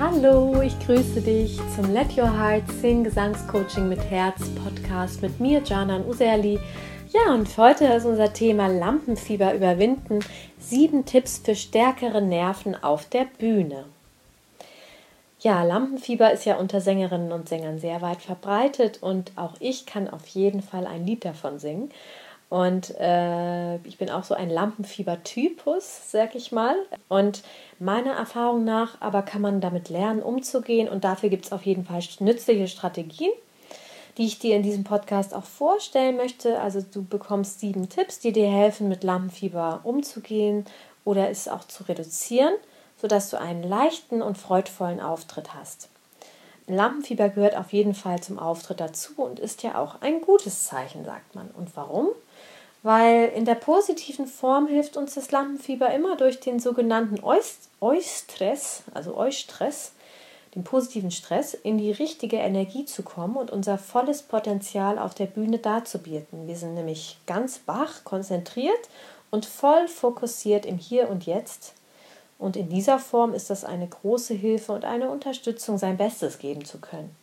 Hallo, ich grüße dich zum Let Your Heart Sing Gesangscoaching mit Herz Podcast mit mir, Janan Userli. Ja, und heute ist unser Thema Lampenfieber überwinden. Sieben Tipps für stärkere Nerven auf der Bühne. Ja, Lampenfieber ist ja unter Sängerinnen und Sängern sehr weit verbreitet und auch ich kann auf jeden Fall ein Lied davon singen. Und äh, ich bin auch so ein Lampenfieber-Typus, sag ich mal. Und meiner Erfahrung nach aber kann man damit lernen, umzugehen. Und dafür gibt es auf jeden Fall nützliche Strategien, die ich dir in diesem Podcast auch vorstellen möchte. Also du bekommst sieben Tipps, die dir helfen, mit Lampenfieber umzugehen oder es auch zu reduzieren, sodass du einen leichten und freudvollen Auftritt hast. Lampenfieber gehört auf jeden Fall zum Auftritt dazu und ist ja auch ein gutes Zeichen, sagt man. Und warum? Weil in der positiven Form hilft uns das Lampenfieber immer durch den sogenannten Eustress, also Eustress, den positiven Stress, in die richtige Energie zu kommen und unser volles Potenzial auf der Bühne darzubieten. Wir sind nämlich ganz wach, konzentriert und voll fokussiert im Hier und Jetzt. Und in dieser Form ist das eine große Hilfe und eine Unterstützung, sein Bestes geben zu können.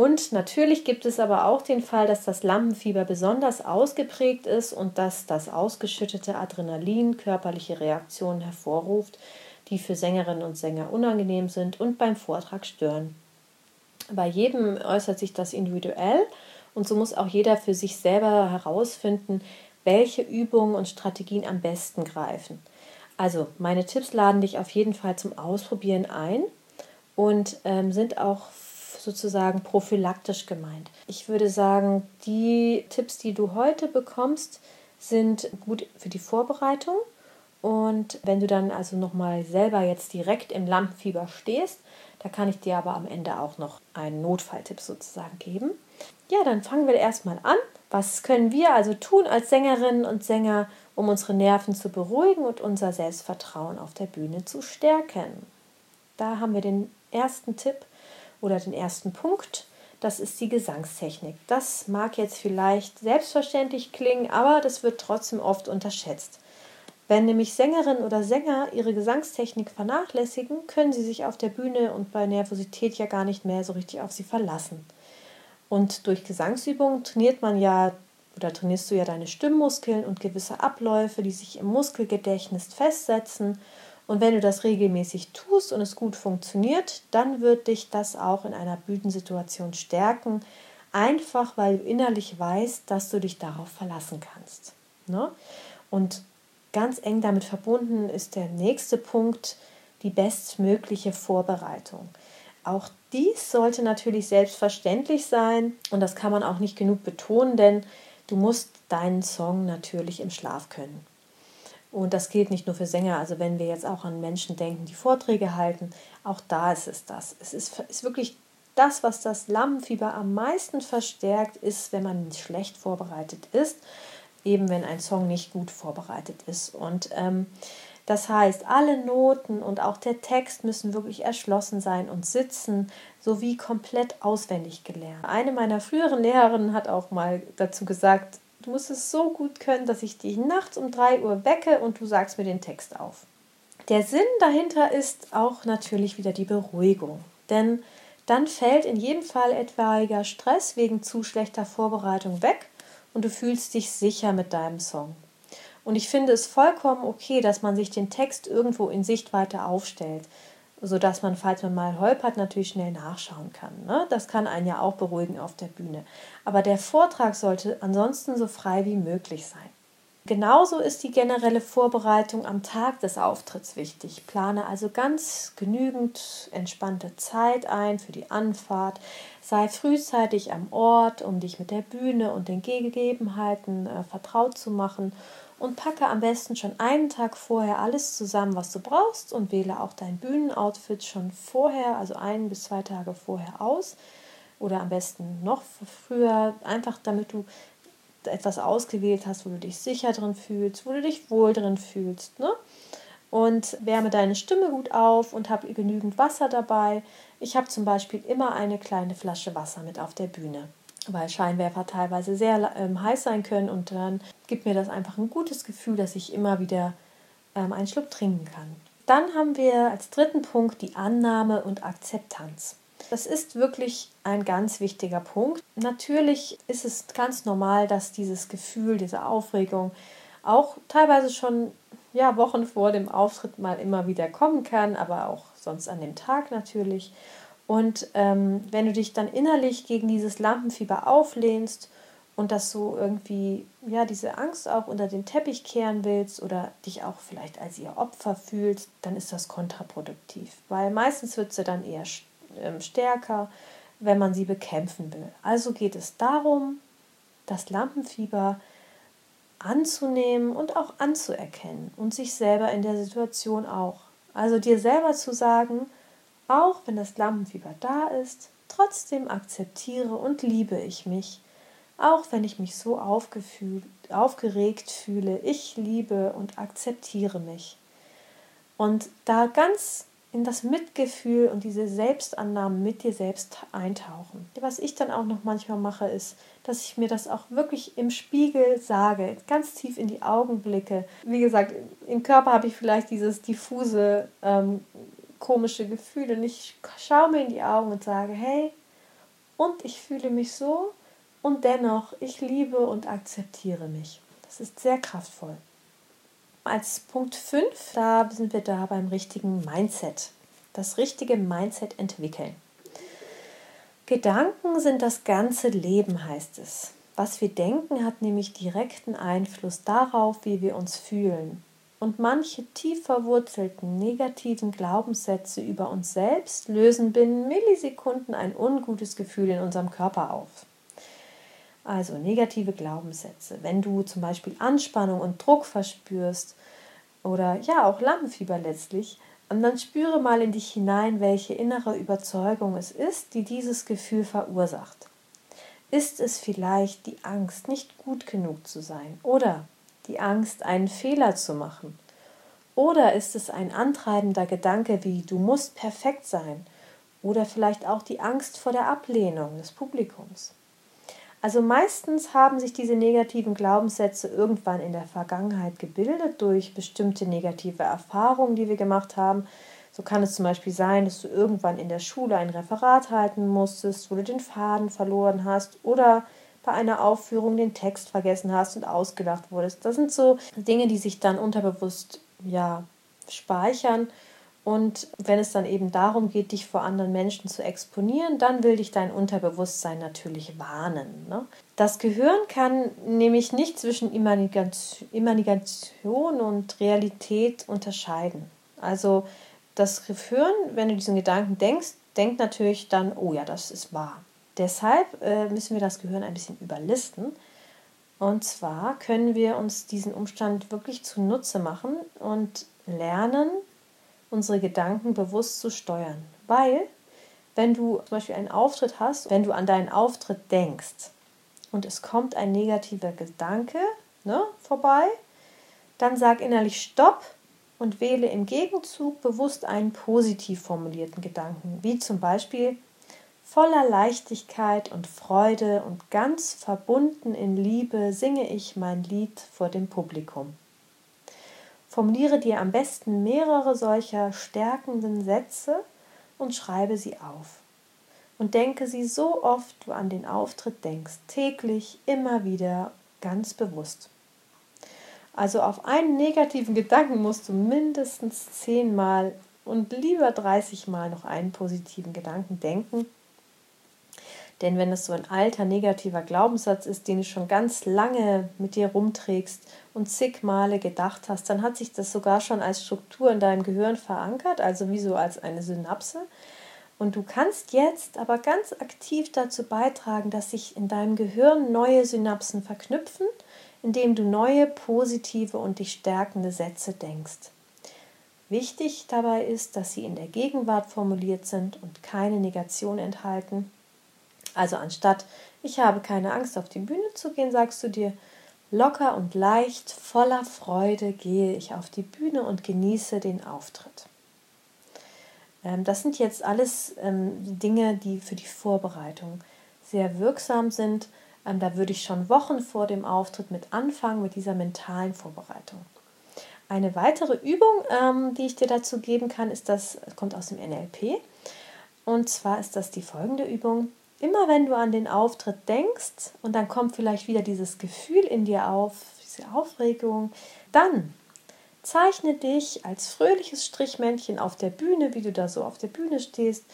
Und natürlich gibt es aber auch den Fall, dass das Lampenfieber besonders ausgeprägt ist und dass das ausgeschüttete Adrenalin körperliche Reaktionen hervorruft, die für Sängerinnen und Sänger unangenehm sind und beim Vortrag stören. Bei jedem äußert sich das individuell und so muss auch jeder für sich selber herausfinden, welche Übungen und Strategien am besten greifen. Also meine Tipps laden dich auf jeden Fall zum Ausprobieren ein und ähm, sind auch sozusagen prophylaktisch gemeint. Ich würde sagen, die Tipps, die du heute bekommst, sind gut für die Vorbereitung. Und wenn du dann also nochmal selber jetzt direkt im Lampenfieber stehst, da kann ich dir aber am Ende auch noch einen Notfalltipp sozusagen geben. Ja, dann fangen wir erstmal an. Was können wir also tun als Sängerinnen und Sänger, um unsere Nerven zu beruhigen und unser Selbstvertrauen auf der Bühne zu stärken? Da haben wir den ersten Tipp oder den ersten Punkt. Das ist die Gesangstechnik. Das mag jetzt vielleicht selbstverständlich klingen, aber das wird trotzdem oft unterschätzt. Wenn nämlich Sängerinnen oder Sänger ihre Gesangstechnik vernachlässigen, können sie sich auf der Bühne und bei Nervosität ja gar nicht mehr so richtig auf sie verlassen. Und durch Gesangsübungen trainiert man ja oder trainierst du ja deine Stimmmuskeln und gewisse Abläufe, die sich im Muskelgedächtnis festsetzen und wenn du das regelmäßig tust und es gut funktioniert, dann wird dich das auch in einer Bühnensituation stärken, einfach weil du innerlich weißt, dass du dich darauf verlassen kannst. Ne? Und ganz eng damit verbunden ist der nächste Punkt, die bestmögliche Vorbereitung. Auch dies sollte natürlich selbstverständlich sein und das kann man auch nicht genug betonen, denn du musst deinen Song natürlich im Schlaf können. Und das gilt nicht nur für Sänger, also wenn wir jetzt auch an Menschen denken, die Vorträge halten, auch da ist es das. Es ist, ist wirklich das, was das Lampenfieber am meisten verstärkt, ist, wenn man schlecht vorbereitet ist, eben wenn ein Song nicht gut vorbereitet ist. Und ähm, das heißt, alle Noten und auch der Text müssen wirklich erschlossen sein und sitzen, sowie komplett auswendig gelernt. Eine meiner früheren Lehrerinnen hat auch mal dazu gesagt, Du musst es so gut können, dass ich dich nachts um 3 Uhr wecke und du sagst mir den Text auf. Der Sinn dahinter ist auch natürlich wieder die Beruhigung. Denn dann fällt in jedem Fall etwaiger Stress wegen zu schlechter Vorbereitung weg und du fühlst dich sicher mit deinem Song. Und ich finde es vollkommen okay, dass man sich den Text irgendwo in Sichtweite aufstellt sodass man, falls man mal holpert, natürlich schnell nachschauen kann. Ne? Das kann einen ja auch beruhigen auf der Bühne. Aber der Vortrag sollte ansonsten so frei wie möglich sein. Genauso ist die generelle Vorbereitung am Tag des Auftritts wichtig. Plane also ganz genügend entspannte Zeit ein für die Anfahrt. Sei frühzeitig am Ort, um dich mit der Bühne und den Gegebenheiten äh, vertraut zu machen und packe am besten schon einen Tag vorher alles zusammen, was du brauchst und wähle auch dein Bühnenoutfit schon vorher, also ein bis zwei Tage vorher aus oder am besten noch früher, einfach damit du etwas ausgewählt hast, wo du dich sicher drin fühlst, wo du dich wohl drin fühlst. Ne? Und wärme deine Stimme gut auf und habe genügend Wasser dabei. Ich habe zum Beispiel immer eine kleine Flasche Wasser mit auf der Bühne weil Scheinwerfer teilweise sehr ähm, heiß sein können und dann gibt mir das einfach ein gutes Gefühl, dass ich immer wieder ähm, einen Schluck trinken kann. Dann haben wir als dritten Punkt die Annahme und Akzeptanz. Das ist wirklich ein ganz wichtiger Punkt. Natürlich ist es ganz normal, dass dieses Gefühl, diese Aufregung auch teilweise schon ja, Wochen vor dem Auftritt mal immer wieder kommen kann, aber auch sonst an dem Tag natürlich. Und ähm, wenn du dich dann innerlich gegen dieses Lampenfieber auflehnst und dass du irgendwie ja diese Angst auch unter den Teppich kehren willst oder dich auch vielleicht als ihr Opfer fühlst, dann ist das kontraproduktiv, weil meistens wird sie dann eher ähm, stärker, wenn man sie bekämpfen will. Also geht es darum, das Lampenfieber anzunehmen und auch anzuerkennen und sich selber in der Situation auch. Also dir selber zu sagen, auch wenn das Lampenfieber da ist, trotzdem akzeptiere und liebe ich mich auch wenn ich mich so aufgeregt fühle, ich liebe und akzeptiere mich. Und da ganz in das Mitgefühl und diese Selbstannahme mit dir selbst eintauchen. Was ich dann auch noch manchmal mache, ist, dass ich mir das auch wirklich im Spiegel sage, ganz tief in die Augen blicke. Wie gesagt, im Körper habe ich vielleicht dieses diffuse, ähm, komische Gefühl und ich schaue mir in die Augen und sage, hey, und ich fühle mich so und dennoch, ich liebe und akzeptiere mich. Das ist sehr kraftvoll. Als Punkt 5, da sind wir da beim richtigen Mindset. Das richtige Mindset entwickeln. Gedanken sind das ganze Leben, heißt es. Was wir denken, hat nämlich direkten Einfluss darauf, wie wir uns fühlen. Und manche tief verwurzelten negativen Glaubenssätze über uns selbst lösen binnen Millisekunden ein ungutes Gefühl in unserem Körper auf. Also negative Glaubenssätze. Wenn du zum Beispiel Anspannung und Druck verspürst oder ja auch Lampenfieber letztlich, dann spüre mal in dich hinein, welche innere Überzeugung es ist, die dieses Gefühl verursacht. Ist es vielleicht die Angst, nicht gut genug zu sein oder die Angst, einen Fehler zu machen? Oder ist es ein antreibender Gedanke wie du musst perfekt sein? Oder vielleicht auch die Angst vor der Ablehnung des Publikums? Also meistens haben sich diese negativen Glaubenssätze irgendwann in der Vergangenheit gebildet durch bestimmte negative Erfahrungen, die wir gemacht haben. So kann es zum Beispiel sein, dass du irgendwann in der Schule ein Referat halten musstest, wo du den Faden verloren hast oder bei einer Aufführung den Text vergessen hast und ausgelacht wurdest. Das sind so Dinge, die sich dann unterbewusst ja speichern und wenn es dann eben darum geht, dich vor anderen Menschen zu exponieren, dann will dich dein Unterbewusstsein natürlich warnen. Ne? Das Gehirn kann nämlich nicht zwischen Imagination und Realität unterscheiden. Also das Gehirn, wenn du diesen Gedanken denkst, denkt natürlich dann, oh ja, das ist wahr. Deshalb äh, müssen wir das Gehirn ein bisschen überlisten. Und zwar können wir uns diesen Umstand wirklich zunutze machen und lernen, unsere Gedanken bewusst zu steuern. Weil, wenn du zum Beispiel einen Auftritt hast, wenn du an deinen Auftritt denkst und es kommt ein negativer Gedanke ne, vorbei, dann sag innerlich Stopp und wähle im Gegenzug bewusst einen positiv formulierten Gedanken, wie zum Beispiel voller Leichtigkeit und Freude und ganz verbunden in Liebe singe ich mein Lied vor dem Publikum. Formuliere dir am besten mehrere solcher stärkenden Sätze und schreibe sie auf. Und denke sie so oft du an den Auftritt denkst, täglich, immer wieder, ganz bewusst. Also auf einen negativen Gedanken musst du mindestens zehnmal und lieber 30 Mal noch einen positiven Gedanken denken denn wenn es so ein alter negativer Glaubenssatz ist, den du schon ganz lange mit dir rumträgst und zig Male gedacht hast, dann hat sich das sogar schon als Struktur in deinem Gehirn verankert, also wie so als eine Synapse. Und du kannst jetzt aber ganz aktiv dazu beitragen, dass sich in deinem Gehirn neue Synapsen verknüpfen, indem du neue positive und dich stärkende Sätze denkst. Wichtig dabei ist, dass sie in der Gegenwart formuliert sind und keine Negation enthalten also anstatt ich habe keine Angst auf die Bühne zu gehen, sagst du dir locker und leicht, voller Freude gehe ich auf die Bühne und genieße den Auftritt. Ähm, das sind jetzt alles ähm, Dinge, die für die Vorbereitung sehr wirksam sind. Ähm, da würde ich schon Wochen vor dem Auftritt mit anfangen, mit dieser mentalen Vorbereitung. Eine weitere Übung, die ich dir dazu geben kann, ist das, kommt aus dem NLP. Und zwar ist das die folgende Übung. Immer wenn du an den Auftritt denkst und dann kommt vielleicht wieder dieses Gefühl in dir auf, diese Aufregung, dann zeichne dich als fröhliches Strichmännchen auf der Bühne, wie du da so auf der Bühne stehst,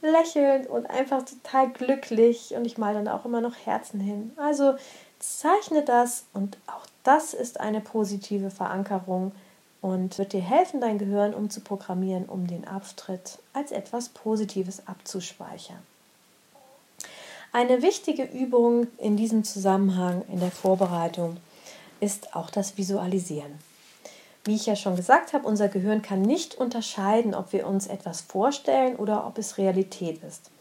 lächelnd und einfach total glücklich und ich male dann auch immer noch Herzen hin. Also zeichne das und auch das ist eine positive Verankerung und wird dir helfen, dein Gehirn umzuprogrammieren, um den Auftritt als etwas Positives abzuspeichern. Eine wichtige Übung in diesem Zusammenhang in der Vorbereitung ist auch das Visualisieren. Wie ich ja schon gesagt habe, unser Gehirn kann nicht unterscheiden, ob wir uns etwas vorstellen oder ob es Realität ist.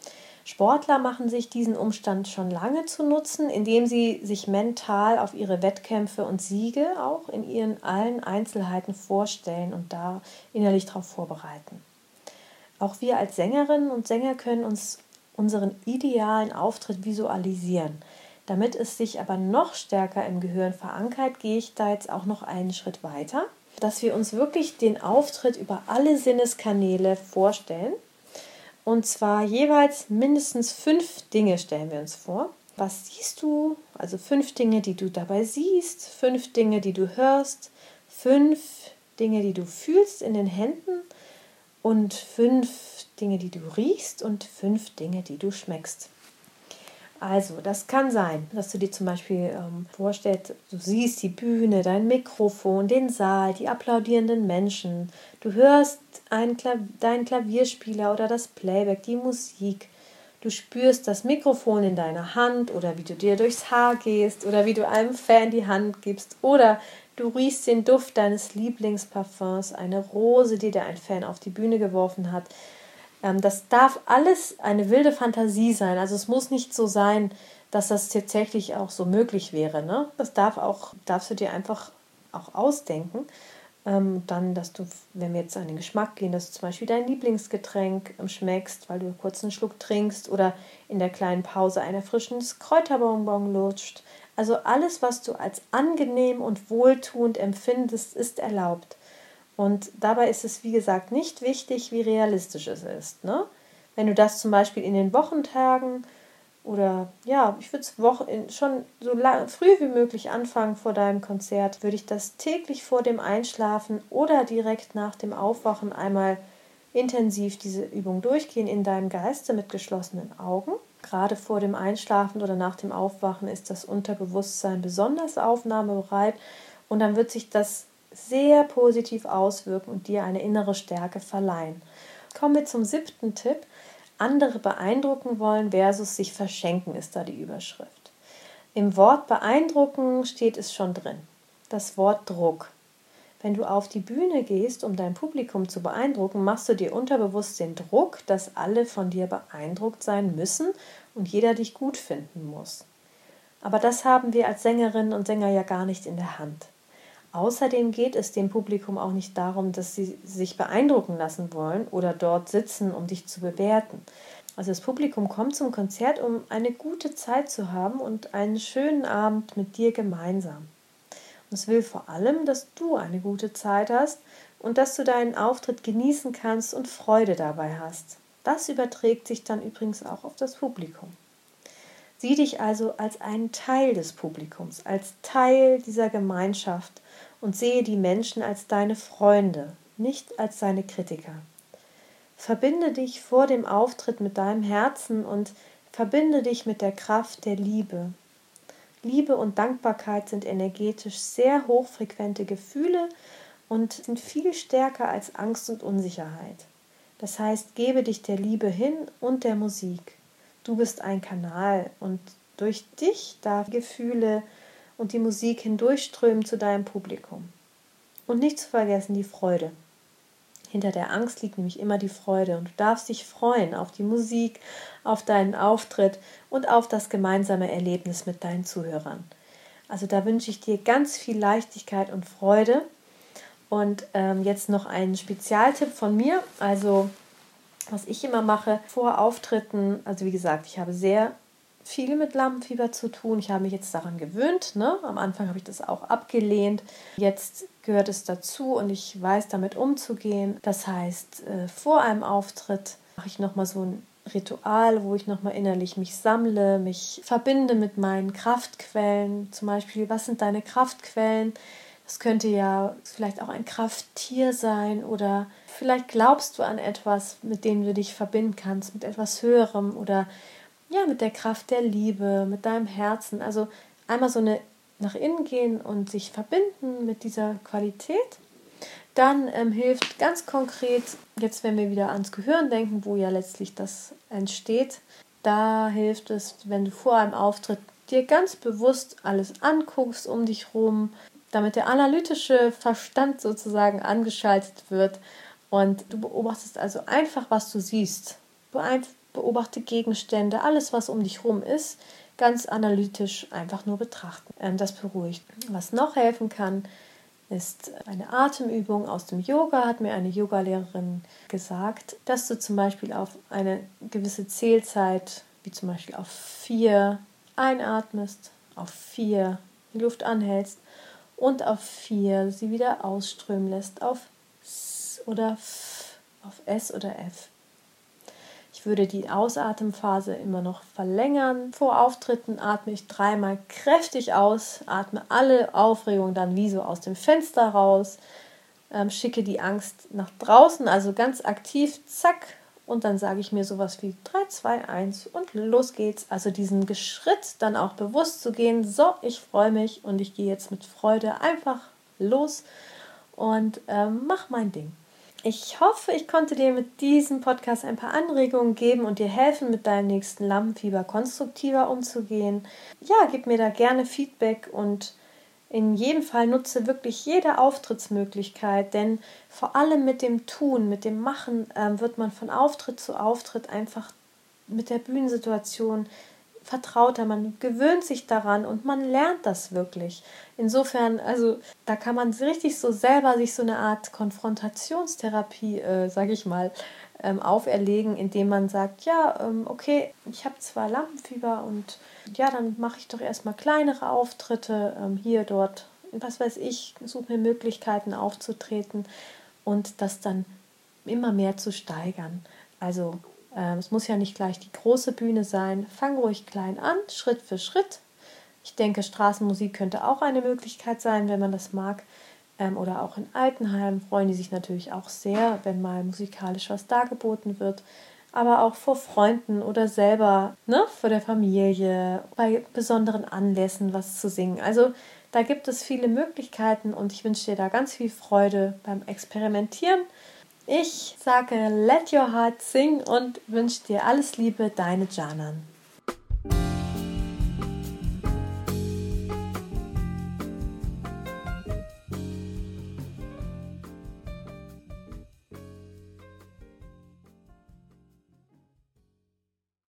Sportler machen sich diesen Umstand schon lange zu nutzen, indem sie sich mental auf ihre Wettkämpfe und Siege auch in ihren allen Einzelheiten vorstellen und da innerlich darauf vorbereiten. Auch wir als Sängerinnen und Sänger können uns unseren idealen Auftritt visualisieren. Damit es sich aber noch stärker im Gehirn verankert, gehe ich da jetzt auch noch einen Schritt weiter dass wir uns wirklich den Auftritt über alle Sinneskanäle vorstellen. Und zwar jeweils mindestens fünf Dinge stellen wir uns vor. Was siehst du? Also fünf Dinge, die du dabei siehst, fünf Dinge, die du hörst, fünf Dinge, die du fühlst in den Händen und fünf Dinge, die du riechst und fünf Dinge, die du schmeckst. Also, das kann sein, dass du dir zum Beispiel ähm, vorstellst, du siehst die Bühne, dein Mikrofon, den Saal, die applaudierenden Menschen. Du hörst einen Klav deinen Klavierspieler oder das Playback, die Musik. Du spürst das Mikrofon in deiner Hand oder wie du dir durchs Haar gehst oder wie du einem Fan die Hand gibst oder du riechst den Duft deines Lieblingsparfums, eine Rose, die dir ein Fan auf die Bühne geworfen hat. Ähm, das darf alles eine wilde Fantasie sein. Also es muss nicht so sein, dass das tatsächlich auch so möglich wäre. Ne? Das darf auch, darfst du dir einfach auch ausdenken. Ähm, dann, dass du, wenn wir jetzt an den Geschmack gehen, dass du zum Beispiel dein Lieblingsgetränk ähm, schmeckst, weil du kurz einen Schluck trinkst oder in der kleinen Pause ein erfrischendes Kräuterbonbon lutscht. Also alles, was du als angenehm und wohltuend empfindest, ist erlaubt. Und dabei ist es, wie gesagt, nicht wichtig, wie realistisch es ist. Ne? Wenn du das zum Beispiel in den Wochentagen oder ja, ich würde es schon so lang, früh wie möglich anfangen vor deinem Konzert, würde ich das täglich vor dem Einschlafen oder direkt nach dem Aufwachen einmal intensiv diese Übung durchgehen in deinem Geiste mit geschlossenen Augen. Gerade vor dem Einschlafen oder nach dem Aufwachen ist das Unterbewusstsein besonders aufnahmebereit und dann wird sich das sehr positiv auswirken und dir eine innere Stärke verleihen. Kommen wir zum siebten Tipp. Andere beeindrucken wollen versus sich verschenken ist da die Überschrift. Im Wort beeindrucken steht es schon drin. Das Wort Druck. Wenn du auf die Bühne gehst, um dein Publikum zu beeindrucken, machst du dir unterbewusst den Druck, dass alle von dir beeindruckt sein müssen und jeder dich gut finden muss. Aber das haben wir als Sängerinnen und Sänger ja gar nicht in der Hand. Außerdem geht es dem Publikum auch nicht darum, dass sie sich beeindrucken lassen wollen oder dort sitzen, um dich zu bewerten. Also das Publikum kommt zum Konzert, um eine gute Zeit zu haben und einen schönen Abend mit dir gemeinsam. Und es will vor allem, dass du eine gute Zeit hast und dass du deinen Auftritt genießen kannst und Freude dabei hast. Das überträgt sich dann übrigens auch auf das Publikum. Sieh dich also als einen Teil des Publikums, als Teil dieser Gemeinschaft und sehe die Menschen als deine Freunde, nicht als deine Kritiker. Verbinde dich vor dem Auftritt mit deinem Herzen und verbinde dich mit der Kraft der Liebe. Liebe und Dankbarkeit sind energetisch sehr hochfrequente Gefühle und sind viel stärker als Angst und Unsicherheit. Das heißt, gebe dich der Liebe hin und der Musik. Du bist ein Kanal und durch dich darf Gefühle und die Musik hindurchströmen zu deinem Publikum. Und nicht zu vergessen die Freude. Hinter der Angst liegt nämlich immer die Freude und du darfst dich freuen auf die Musik, auf deinen Auftritt und auf das gemeinsame Erlebnis mit deinen Zuhörern. Also da wünsche ich dir ganz viel Leichtigkeit und Freude. Und ähm, jetzt noch ein Spezialtipp von mir. Also was ich immer mache vor Auftritten, also wie gesagt, ich habe sehr viel mit Lampenfieber zu tun. Ich habe mich jetzt daran gewöhnt. Ne? Am Anfang habe ich das auch abgelehnt. Jetzt gehört es dazu und ich weiß damit umzugehen. Das heißt, äh, vor einem Auftritt mache ich nochmal so ein Ritual, wo ich nochmal innerlich mich sammle, mich verbinde mit meinen Kraftquellen. Zum Beispiel, was sind deine Kraftquellen? Das könnte ja vielleicht auch ein Krafttier sein oder vielleicht glaubst du an etwas, mit dem du dich verbinden kannst, mit etwas Höherem oder ja, mit der Kraft der Liebe, mit deinem Herzen. Also einmal so eine nach innen gehen und sich verbinden mit dieser Qualität. Dann ähm, hilft ganz konkret, jetzt wenn wir wieder ans Gehirn denken, wo ja letztlich das entsteht, da hilft es, wenn du vor einem Auftritt dir ganz bewusst alles anguckst um dich rum, damit der analytische Verstand sozusagen angeschaltet wird und du beobachtest also einfach, was du siehst. Beobachte Gegenstände, alles, was um dich rum ist, ganz analytisch einfach nur betrachten. Ähm, das beruhigt. Was noch helfen kann, ist eine Atemübung aus dem Yoga, hat mir eine Yogalehrerin gesagt, dass du zum Beispiel auf eine gewisse Zählzeit, wie zum Beispiel auf vier, einatmest, auf vier die Luft anhältst und auf 4 sie wieder ausströmen lässt auf S oder F, auf S oder F. Ich würde die Ausatemphase immer noch verlängern. Vor Auftritten atme ich dreimal kräftig aus, atme alle Aufregung dann wie so aus dem Fenster raus, ähm, schicke die Angst nach draußen, also ganz aktiv, zack, und dann sage ich mir sowas wie 3, 2, 1 und los geht's. Also diesen Schritt dann auch bewusst zu gehen, so, ich freue mich und ich gehe jetzt mit Freude einfach los und ähm, mach mein Ding. Ich hoffe, ich konnte dir mit diesem Podcast ein paar Anregungen geben und dir helfen, mit deinem nächsten Lampenfieber konstruktiver umzugehen. Ja, gib mir da gerne Feedback und in jedem Fall nutze wirklich jede Auftrittsmöglichkeit, denn vor allem mit dem Tun, mit dem Machen ähm, wird man von Auftritt zu Auftritt einfach mit der Bühnensituation vertrauter, man gewöhnt sich daran und man lernt das wirklich. Insofern, also da kann man richtig so selber sich so eine Art Konfrontationstherapie, äh, sage ich mal, ähm, auferlegen, indem man sagt, ja, ähm, okay, ich habe zwar Lampenfieber und ja, dann mache ich doch erstmal kleinere Auftritte ähm, hier, dort, was weiß ich, suche mir Möglichkeiten aufzutreten und das dann immer mehr zu steigern. Also es muss ja nicht gleich die große Bühne sein. Fang ruhig klein an, Schritt für Schritt. Ich denke, Straßenmusik könnte auch eine Möglichkeit sein, wenn man das mag. Ähm, oder auch in Altenheimen freuen die sich natürlich auch sehr, wenn mal musikalisch was dargeboten wird aber auch vor Freunden oder selber, ne, vor der Familie, bei besonderen Anlässen was zu singen. Also da gibt es viele Möglichkeiten und ich wünsche dir da ganz viel Freude beim Experimentieren. Ich sage Let Your Heart Sing und wünsche dir alles Liebe, deine Janan.